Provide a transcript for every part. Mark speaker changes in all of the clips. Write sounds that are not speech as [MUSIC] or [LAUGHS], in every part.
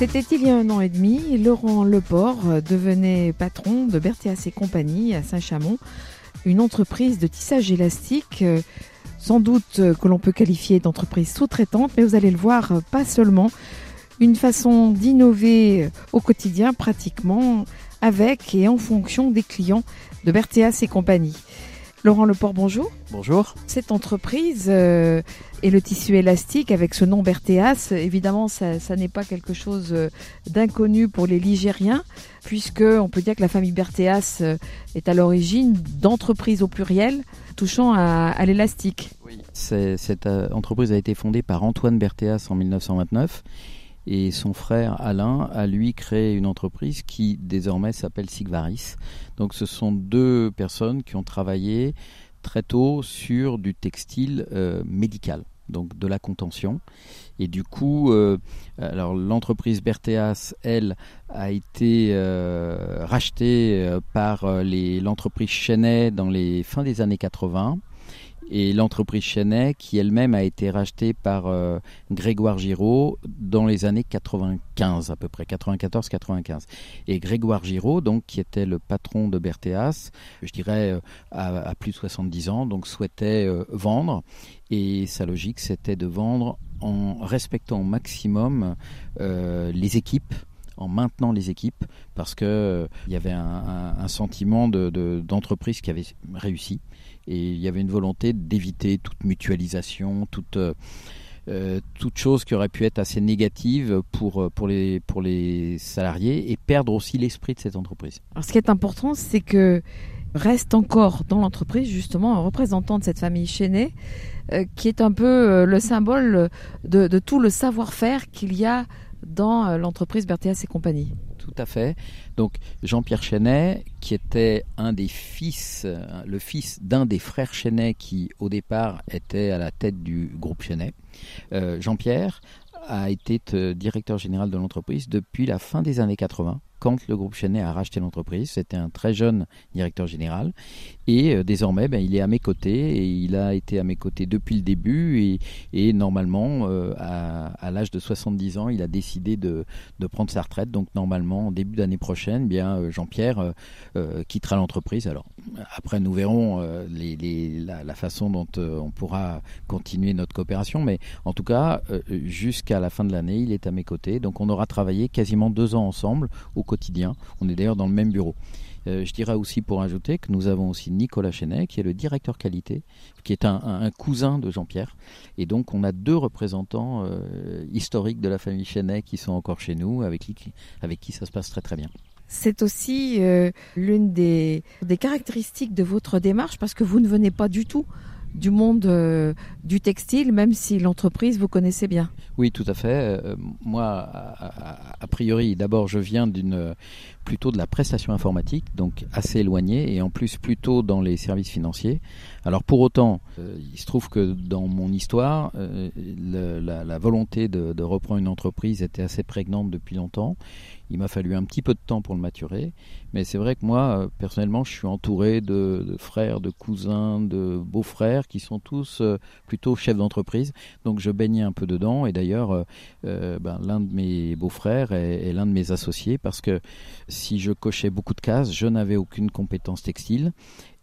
Speaker 1: C'était il y a un an et demi, Laurent Leport devenait patron de Berthéas et compagnie à Saint-Chamond, une entreprise de tissage élastique, sans doute que l'on peut qualifier d'entreprise sous-traitante, mais vous allez le voir, pas seulement, une façon d'innover au quotidien pratiquement avec et en fonction des clients de Berthéas et compagnie. Laurent Leport, bonjour.
Speaker 2: Bonjour.
Speaker 1: Cette entreprise euh, et le tissu élastique avec ce nom Berthéas, évidemment, ça, n'est pas quelque chose euh, d'inconnu pour les Ligériens, puisque on peut dire que la famille Berthéas euh, est à l'origine d'entreprises au pluriel touchant à, l'élastique.
Speaker 2: Oui, cette entreprise a été fondée par Antoine Berthéas en 1929 et son frère Alain a lui créé une entreprise qui désormais s'appelle Sigvaris. Donc ce sont deux personnes qui ont travaillé très tôt sur du textile euh, médical, donc de la contention. Et du coup, euh, alors l'entreprise Berthéas, elle, a été euh, rachetée par l'entreprise Chenet dans les fins des années 80 et l'entreprise Chenet qui elle-même a été rachetée par euh, Grégoire Giraud dans les années 95 à peu près 94-95 et Grégoire Giraud donc qui était le patron de Berthéas je dirais euh, à, plus de 70 ans donc souhaitait euh, vendre. Et sa logique c'était de vendre en respectant au maximum les équipes en maintenant les équipes parce que il y avait un, sentiment d'entreprise de, qui avait réussi et il y avait une volonté d'éviter toute mutualisation, toute euh, euh, toute chose qui aurait pu être assez négative pour, euh, pour, les, pour les salariés et perdre aussi l'esprit de cette entreprise.
Speaker 1: Alors ce qui est important, c'est que reste encore dans l'entreprise justement un représentant de cette famille chaînée qui est un peu le symbole de, tout le savoir-faire qu'il y a dans l'entreprise Berthéas et compagnie
Speaker 2: tout à fait. Donc Jean-Pierre Chenet, qui était un des fils, euh, le fils d'un des frères Chenet qui au départ était à la tête du groupe Chenet. Euh, Jean-Pierre a été euh, directeur général de l'entreprise depuis la fin des années 80 quand le groupe Chenet a racheté l'entreprise. C'était un très jeune directeur général. Et euh, désormais, ben, il est à mes côtés et il a été à mes côtés depuis le début. Et, normalement, euh, à, l'âge de 70 ans, il a décidé de, prendre sa retraite. Donc normalement, en début d'année prochaine, bien euh, Jean-Pierre quittera l'entreprise. Alors après, nous verrons la, façon dont on pourra continuer notre coopération. Mais en tout cas, jusqu'à la fin de l'année, il est à mes côtés. Donc on aura travaillé quasiment deux ans ensemble au quotidien. On est d'ailleurs dans le même bureau. Euh, je dirais aussi pour ajouter que nous avons aussi Nicolas Chenet, qui est le directeur qualité, qui est un, cousin de Jean-Pierre. Et donc on a deux représentants euh, historiques de la famille Chenet qui sont encore chez nous, avec avec qui ça se passe très très bien.
Speaker 1: C'est aussi euh, l'une des, caractéristiques de votre démarche, parce que vous ne venez pas du tout du monde euh, du textile, même si l'entreprise vous connaissez bien.
Speaker 2: Oui, tout à fait. Euh, moi, a, priori, d'abord, je viens d'une plutôt de la prestation informatique, donc assez éloignée, et en plus plutôt dans les services financiers. Alors pour autant, il se trouve que dans mon histoire, la, volonté de reprendre une entreprise était assez prégnante depuis longtemps. Il m'a fallu un petit peu de temps pour le maturer, mais c'est vrai que moi, euh, personnellement, je suis entouré de, frères, de cousins, de beaux-frères qui sont tous euh, plutôt chefs d'entreprise. Donc je baignais un peu dedans, et d'ailleurs, euh, ben, l'un de mes beaux-frères est, l'un de mes associés, parce que si je cochais beaucoup de cases, je n'avais aucune compétence textile.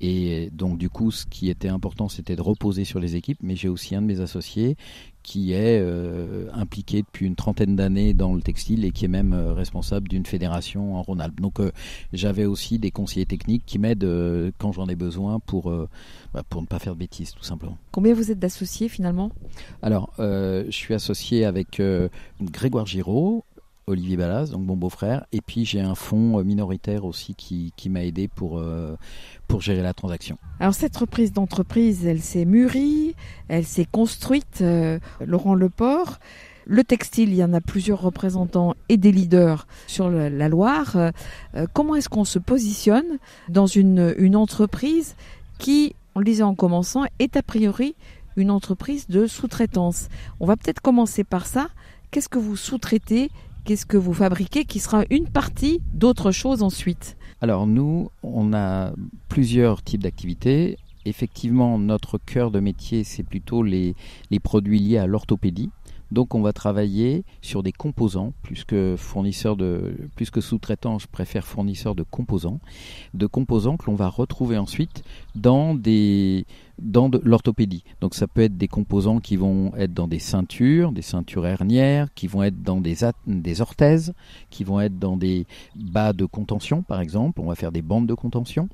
Speaker 2: Et donc du coup, ce qui était important, c'était de reposer sur les équipes. Mais j'ai aussi un de mes associés qui est euh, impliqué depuis une trentaine d'années dans le textile et qui est même euh, responsable d'une fédération en Rhône-Alpes. Donc euh, j'avais aussi des conseillers techniques qui m'aident quand j'en ai besoin pour, bah, pour ne pas faire de bêtises tout simplement.
Speaker 1: Combien vous êtes d'associés finalement?
Speaker 2: Alors je suis associé avec Grégoire Giraud, Olivier Ballas, donc mon beau-frère, et puis j'ai un fonds minoritaire aussi qui, m'a aidé pour, pour gérer la transaction.
Speaker 1: Alors cette reprise d'entreprise, elle s'est mûrie, elle s'est construite, euh, Laurent Leport. Le textile, il y en a plusieurs représentants et des leaders sur la Loire. Euh, comment est-ce qu'on se positionne dans une, une entreprise qui, on le disait en commençant, est a priori une entreprise de sous-traitance? On va peut-être commencer par ça. Qu'est-ce que vous sous-traitez Qu'est-ce que vous fabriquez qui sera une partie d'autre chose ensuite
Speaker 2: Alors nous, on a plusieurs types d'activités. Effectivement, notre cœur de métier, c'est plutôt les, les produits liés à l'orthopédie. Donc on va travailler sur des composants, plus que fournisseur de, plus que sous-traitant, je préfère fournisseur de composants, de composants que l'on va retrouver ensuite dans des dans l'orthopédie. Donc ça peut être des composants qui vont être dans des ceintures, des ceintures hernières, qui vont être dans des, des orthèses, qui vont être dans des bas de contention par exemple. On va faire des bandes de contention.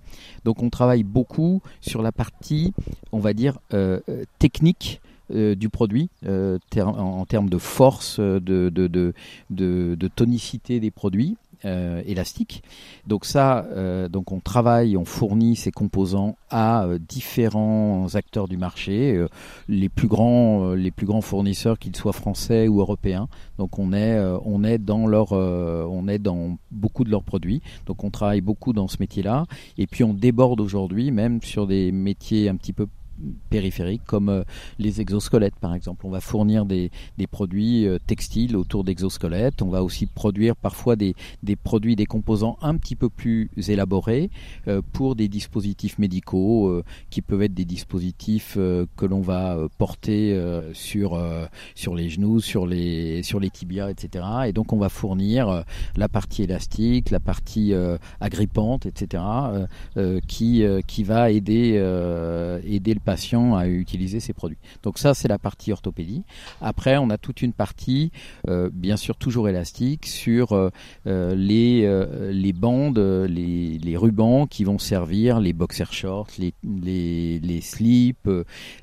Speaker 2: Donc on travaille beaucoup sur la partie, on va dire, euh, euh technique euh, du produit euh, en, termes de force, de, de, tonicité des produits. Euh, élastiques. Donc ça, donc on travaille, on fournit ces composants à différents acteurs du marché, les plus grands, les plus grands fournisseurs, qu'ils soient français ou européens. Donc on est, on est dans leur, on est dans beaucoup de leurs produits. Donc on travaille beaucoup dans ce métier-là. Et puis on déborde aujourd'hui même sur des métiers un petit peu périphériques comme euh, les exosquelettes par exemple. On va fournir des, des produits euh, textiles autour d'exosquelettes. On va aussi produire parfois des, des, produits, des composants un petit peu plus élaborés euh, pour des dispositifs médicaux qui peuvent être des dispositifs que l'on va porter sur, sur les genoux, sur les, sur les tibias, etc. Et donc on va fournir la partie élastique, la partie agrippante, etc. qui, qui va aider, aider le à utiliser ces produits. Donc ça, c'est la partie orthopédie. Après, on a toute une partie, euh, bien sûr toujours élastique, sur euh, euh, les, bandes, les, les, rubans qui vont servir les boxer shorts, les, les, les slips,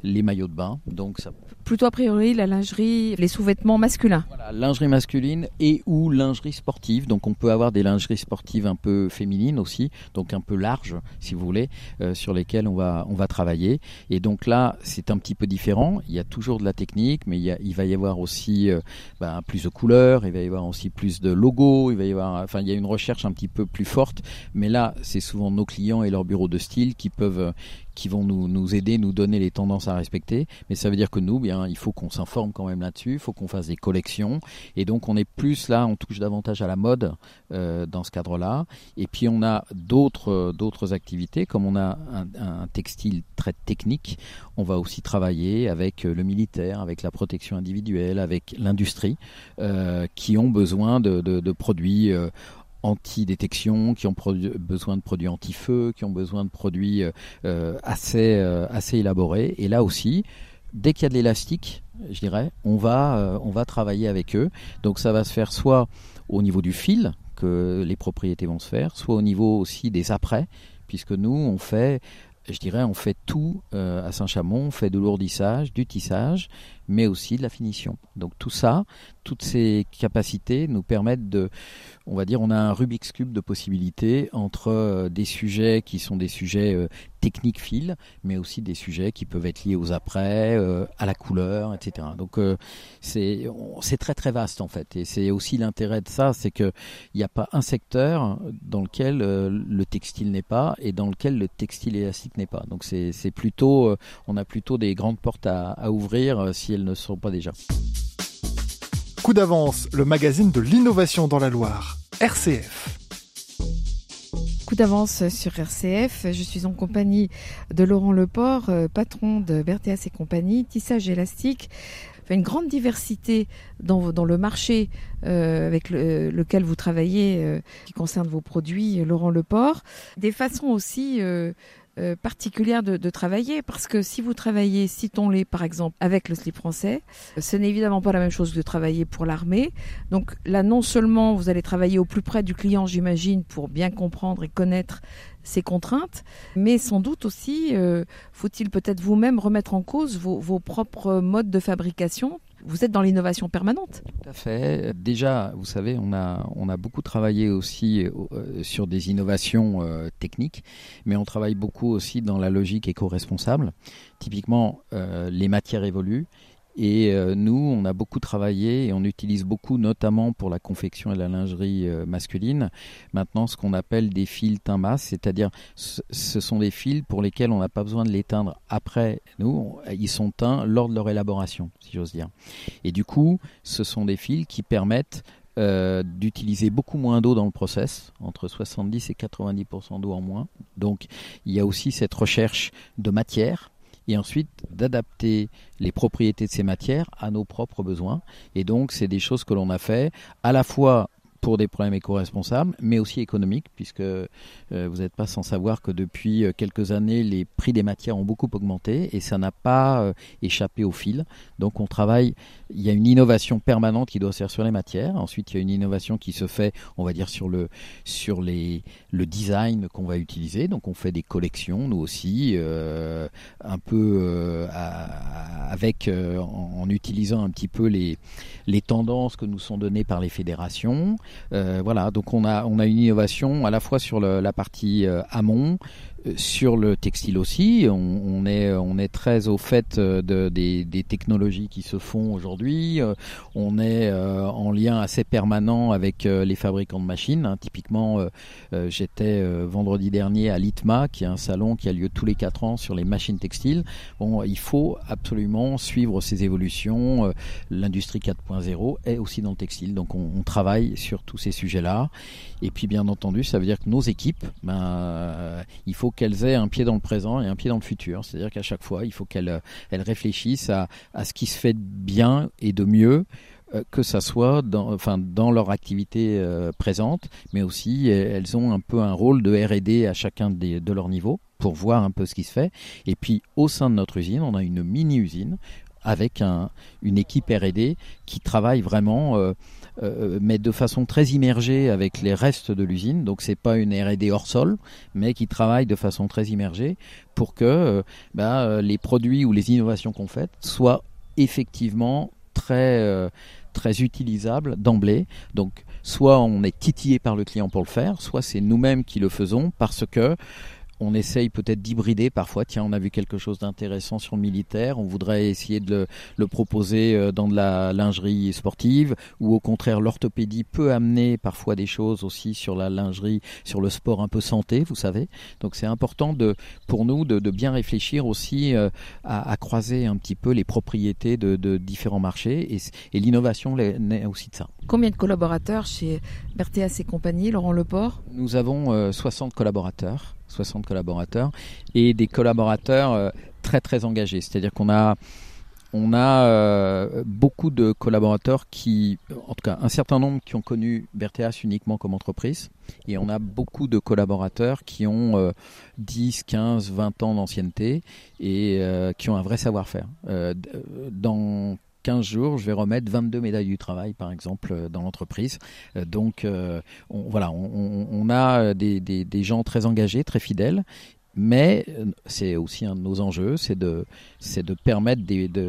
Speaker 2: les maillots de bain. Donc ça
Speaker 1: plutôt a priori la lingerie, les sous-vêtements masculins.
Speaker 2: Voilà, lingerie masculine et ou lingerie sportive. Donc on peut avoir des lingeries sportives un peu féminines aussi, donc un peu larges si vous voulez, euh, sur lesquelles on va on va travailler. Et donc là c'est un petit peu différent. Il y a toujours de la technique, mais il, va y avoir aussi euh, ben, plus de couleurs, il va y avoir aussi plus de logos, il va y avoir, enfin il y a une recherche un petit peu plus forte. Mais là c'est souvent nos clients et leurs bureaux de style qui peuvent qui vont nous, nous aider, nous donner les tendances à respecter. Mais ça veut dire que nous, bien, il faut qu'on s'informe quand même là-dessus, il faut qu'on fasse des collections. Et donc, on est plus là, on touche davantage à la mode euh, dans ce cadre-là. Et puis, on a d'autres d'autres activités, comme on a un, textile très technique. On va aussi travailler avec le militaire, avec la protection individuelle, avec l'industrie, euh, qui ont besoin de, produits euh, anti-détection, qui ont besoin de produits anti-feu, qui ont besoin de produits euh, euh, assez, euh, assez élaborés. Et là aussi, dès qu'il y a de l'élastique, je dirais, on va, on va travailler avec eux. Donc ça va se faire soit au niveau du fil, que les propriétés vont se faire, soit au niveau aussi des après, puisque nous, on fait je dirais, on fait tout à Saint-Chamond, on fait de l'ourdissage, du tissage, mais aussi de la finition. Donc tout ça, toutes ces capacités nous permettent de, on va dire, on a un Rubik's Cube de possibilités entre euh, des sujets qui sont des sujets euh, techniques fil, mais aussi des sujets qui peuvent être liés aux après, euh, à la couleur, etc. Donc c'est très très vaste en fait, et c'est aussi l'intérêt de ça, c'est que il n'y a pas un secteur dans lequel le textile n'est pas et dans lequel le textile élastique n'est pas. Donc c'est plutôt, on a plutôt des grandes portes à, à ouvrir si elles ne sont pas déjà.
Speaker 3: Coup d'avance, le magazine de l'innovation dans la Loire, RCF.
Speaker 1: Coup d'avance sur RCF, je suis en compagnie de Laurent Leport, euh, patron de Berthéas et compagnie, tissage élastique une grande diversité dans, le marché euh, avec lequel vous travaillez, euh, qui concerne vos produits, Laurent Leport. Des façons aussi euh, particulière de, travailler parce que si vous travaillez, citons-les par exemple, avec le slip français, ce n'est évidemment pas la même chose que de travailler pour l'armée. Donc là, non seulement vous allez travailler au plus près du client, j'imagine, pour bien comprendre et connaître ses contraintes, mais sans doute aussi, euh, faut-il peut-être vous-même remettre en cause vos, propres modes de fabrication vous êtes dans l'innovation permanente.
Speaker 2: Tout à fait. Déjà, vous savez, on a, on a beaucoup travaillé aussi euh, sur des innovations euh, techniques, mais on travaille beaucoup aussi dans la logique éco-responsable. Typiquement, les matières évoluent Et euh, nous, on a beaucoup travaillé et on utilise beaucoup, notamment pour la confection et la lingerie euh, masculine, maintenant ce qu'on appelle des fils teint masse, c'est-à-dire ce sont des fils pour lesquels on n'a pas besoin de les teindre après nous, ils sont teints lors de leur élaboration, si j'ose dire. Et du coup, ce sont des fils qui permettent euh, d'utiliser beaucoup moins d'eau dans le process, entre 70 et 90% d'eau en moins. Donc il y a aussi cette recherche de matière et ensuite d'adapter les propriétés de ces matières à nos propres besoins. Et donc c'est des choses que l'on a fait à la fois pour des problèmes éco-responsables, mais aussi économiques, puisque euh, vous n'êtes pas sans savoir que depuis euh, quelques années, les prix des matières ont beaucoup augmenté et ça n'a pas euh, échappé au fil. Donc on travaille, il y a une innovation permanente qui doit se faire sur les matières. Ensuite, il y a une innovation qui se fait, on va dire, sur le, sur les, le design qu'on va utiliser. Donc on fait des collections, nous aussi, un peu avec, en, en, utilisant un petit peu les, les tendances que nous sont données par les fédérations. Euh, voilà, donc on a, on a une innovation à la fois sur la partie euh, amont, sur le textile aussi, on, est, on est très au fait euh, de, des, technologies qui se font aujourd'hui. Euh, on est euh, en lien assez permanent avec les fabricants de machines. Hein. Typiquement, j'étais vendredi dernier à l'ITMA, qui est un salon qui a lieu tous les quatre ans sur les machines textiles. Bon, il faut absolument suivre ces évolutions. L'industrie 4.0 est aussi dans le textile, donc on, on travaille sur tous ces sujets-là. Et puis, bien entendu, ça veut dire que nos équipes, ben, il faut qu'elles aient un pied dans le présent et un pied dans le futur. C'est-à-dire qu'à chaque fois, il faut qu'elles euh, réfléchissent à, ce qui se fait de bien et de mieux euh, que ça soit dans, enfin, dans leur activité euh, présente, mais aussi elles ont un peu un rôle de R&D à chacun de leur niveau pour voir un peu ce qui se fait. Et puis au sein de notre usine, on a une mini-usine avec un, une équipe R&D qui travaille vraiment euh, mais de façon très immergée avec les restes de l'usine. Donc c'est pas une R&D hors sol, mais qui travaille de façon très immergée pour que euh, bah, euh, les produits ou les innovations qu'on fait soient effectivement très très utilisables d'emblée. Donc soit on est titillé par le client pour le faire, soit c'est nous-mêmes qui le faisons parce que on essaye peut-être d'hybrider parfois. Tiens, on a vu quelque chose d'intéressant sur le militaire, on voudrait essayer de le, proposer euh, dans de la lingerie sportive, ou au contraire, l'orthopédie peut amener parfois des choses aussi sur la lingerie, sur le sport un peu santé, vous savez. Donc c'est important de, pour nous de, bien réfléchir aussi euh, à, croiser un petit peu les propriétés de, différents marchés, et, et l'innovation naît aussi de ça.
Speaker 1: Combien de collaborateurs chez Berthéas et compagnie, Laurent Leport?
Speaker 2: Nous avons 60 euh, collaborateurs. 60 collaborateurs, et des collaborateurs euh, très très engagés. C'est-à-dire qu'on a, on a euh, beaucoup de collaborateurs qui, en tout cas un certain nombre qui ont connu Berthéas uniquement comme entreprise, et on a beaucoup de collaborateurs qui ont 10, 15, 20 ans d'ancienneté et euh, qui ont un vrai savoir-faire. 15 jours, je vais remettre 22 médailles du travail, par exemple, euh, dans l'entreprise. Euh, donc, euh, voilà, on, a des, gens très engagés, très fidèles, mais c'est aussi un de nos enjeux, c'est de, c'est de permettre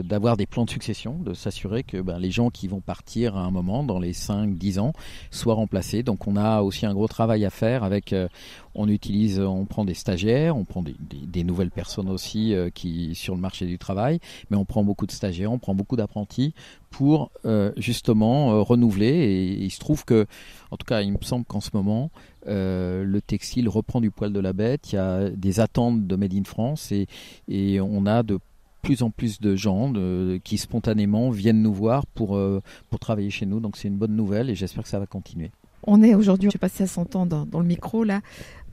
Speaker 2: d'avoir des, plans de succession, de s'assurer que ben, les gens qui vont partir à un moment, dans les 5-10 ans, soient remplacés. Donc on a aussi un gros travail à faire avec, euh, on utilise, on prend des stagiaires, on prend des, nouvelles personnes aussi euh, qui sur le marché du travail, mais on prend beaucoup de stagiaires, on prend beaucoup d'apprentis pour euh, justement renouveler. Et, il se trouve que, en tout cas, il me semble qu'en ce moment, le textile reprend du poil de la bête. Il y a des attentes de Made in France et, on a de plus en plus de gens qui spontanément viennent nous voir pour, euh, pour travailler chez nous. Donc c'est une bonne nouvelle et j'espère que ça va continuer.
Speaker 1: On est aujourd'hui, je sais pas si ça dans, le micro là,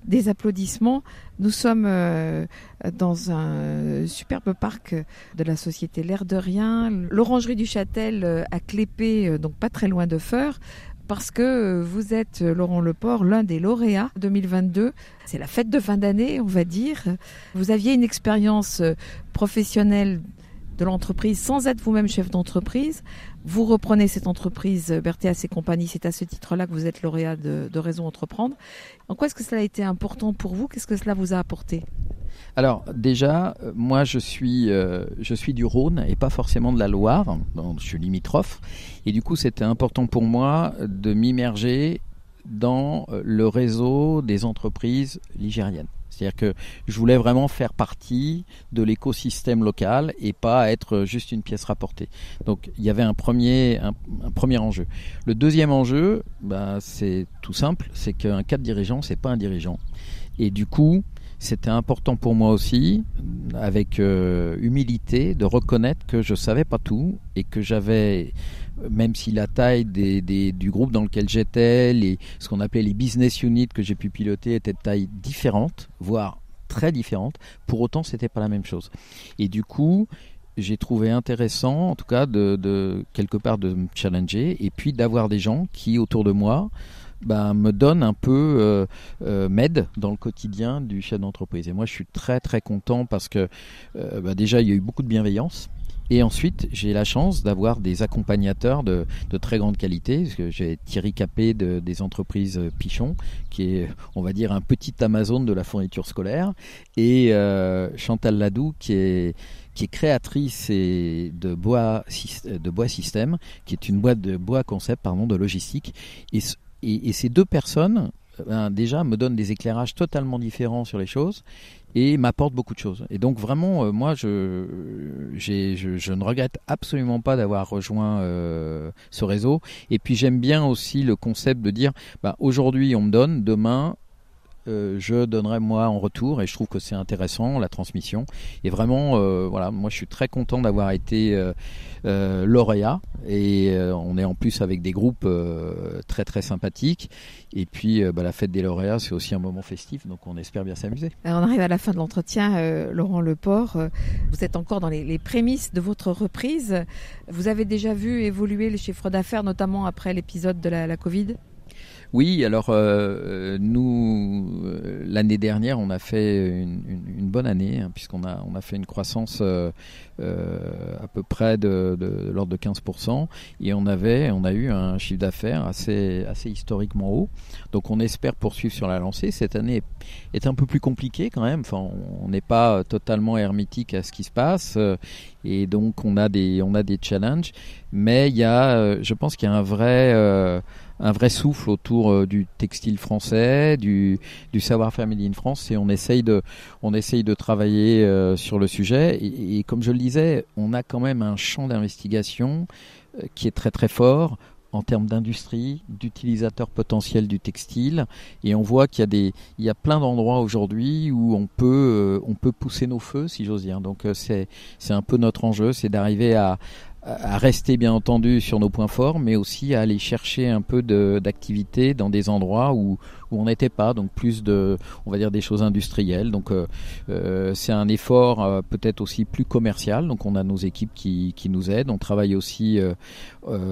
Speaker 1: des applaudissements. Nous sommes euh, dans un superbe parc de la société L'air de Rien. L'orangerie du Châtel euh, à Clépé, donc pas très loin de Feur parce que vous êtes, Laurent Leport, l'un des lauréats 2022. C'est la fête de fin d'année, on va dire. Vous aviez une expérience professionnelle de l'entreprise sans être vous-même chef d'entreprise. Vous reprenez cette entreprise Berthéas et compagnie. C'est à ce titre-là que vous êtes lauréat de, de Raison Entreprendre. En quoi est-ce que cela a été important pour vous? Qu'est-ce que cela vous a apporté?
Speaker 2: Alors déjà, euh, moi je suis, euh, je suis du Rhône et pas forcément de la Loire, je suis limitrophe, et du coup c'était important pour moi de m'immerger dans euh, le réseau des entreprises ligériennes. C'est-à-dire que je voulais vraiment faire partie de l'écosystème local et pas être juste une pièce rapportée. Donc il y avait un premier, un, premier enjeu. Le deuxième enjeu, bah, c'est tout simple, c'est qu'un cadre dirigeant, c'est pas un dirigeant. Et du coup, c'était important pour moi aussi, avec euh, humilité, de reconnaître que je savais pas tout et que j'avais, même si la taille des, du groupe dans lequel j'étais, ce qu'on appelait les business units que j'ai pu piloter étaient de taille différente, voire très différente. Pour autant, c'était pas la même chose. Et du coup, j'ai trouvé intéressant, en tout cas, de, de quelque part de me challenger et puis d'avoir des gens qui autour de moi bah, me donne un peu euh, euh, m'aide dans le quotidien du chef d'entreprise. Et moi, je suis très très content parce que euh, bah, déjà, il y a eu beaucoup de bienveillance. Et ensuite, j'ai la chance d'avoir des accompagnateurs de, très grande qualité. J'ai Thierry Capé de, des entreprises Pichon, qui est, on va dire, un petit Amazon de la fourniture scolaire, et Chantal Ladou, qui est créatrice de bois de bois système, qui est une boîte de bois concept pardon de logistique. Et ces deux personnes, ben, déjà, me donnent des éclairages totalement différents sur les choses et m'apportent beaucoup de choses. Et donc vraiment, euh, moi, je, je, je, ne regrette absolument pas d'avoir rejoint euh, ce réseau. Et puis j'aime bien aussi le concept de dire, bah, aujourd'hui on me donne, demain euh, je donnerai moi en retour et je trouve que c'est intéressant la transmission. Et vraiment euh, voilà moi je suis très content d'avoir été euh, lauréat. Et on est en plus avec des groupes très très sympathiques. Et puis bah, la fête des lauréats c'est aussi un moment festif donc on espère bien s'amuser.
Speaker 1: On arrive à la fin de l'entretien Laurent Leport. Vous êtes encore dans les, prémices de votre reprise. Vous avez déjà vu évoluer les chiffres d'affaires notamment après l'épisode de la, la Covid?
Speaker 2: Oui, alors euh, nous, euh, l'année dernière, on a fait une, bonne année, hein, puisqu'on a, on a fait une croissance euh, à peu près de, de, l'ordre de 15%, et on, avait, on a eu un chiffre d'affaires assez, assez historiquement haut. Donc on espère poursuivre sur la lancée. Cette année est un peu plus compliquée quand même, enfin, on n'est pas totalement hermétique à ce qui se passe, et donc on a des, on a des challenges, mais il y a, je pense qu'il y a un vrai un vrai souffle autour euh, du textile français, du, savoir-faire made in France, et on essaye de, on essaye de travailler euh, sur le sujet. Et, comme je le disais, on a quand même un champ d'investigation euh, qui est très très fort en termes d'industrie, d'utilisateurs potentiels du textile, et on voit qu'il y a des, il y a plein d'endroits aujourd'hui où on peut, on peut pousser nos feux, si j'ose dire. Donc c'est, c'est un peu notre enjeu, c'est d'arriver à, à rester bien entendu sur nos points forts, mais aussi à aller chercher un peu d'activité dans des endroits où, où on n'était pas, donc plus de, on va dire des choses industrielles. Donc euh, euh c'est un effort euh, peut-être aussi plus commercial. Donc on a nos équipes qui, qui nous aident. On travaille aussi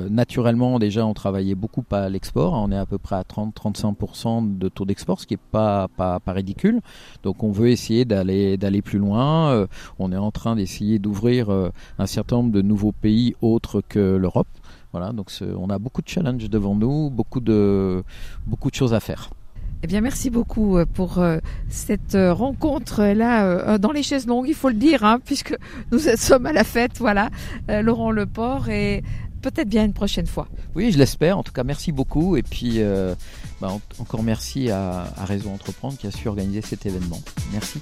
Speaker 2: naturellement déjà, on travaillait beaucoup à l'export. On est à peu près à 30-35% de taux d'export, ce qui est pas, pas, pas ridicule. Donc on veut essayer d'aller d'aller plus loin. on est en train d'essayer d'ouvrir un certain nombre de nouveaux pays autres que l'Europe. Voilà, donc on a beaucoup de challenges devant nous, beaucoup de, beaucoup de choses à faire.
Speaker 1: Eh bien, merci beaucoup euh, pour euh, cette euh, rencontre-là dans les chaises longues, il faut le dire, hein, puisque nous [LAUGHS] sommes à la fête, voilà, Laurent Leport, et peut-être bien une prochaine fois.
Speaker 2: Oui, je l'espère. En tout cas, merci beaucoup. Et puis, bah, encore merci à, à Réseau Entreprendre qui a su organiser cet événement. Merci.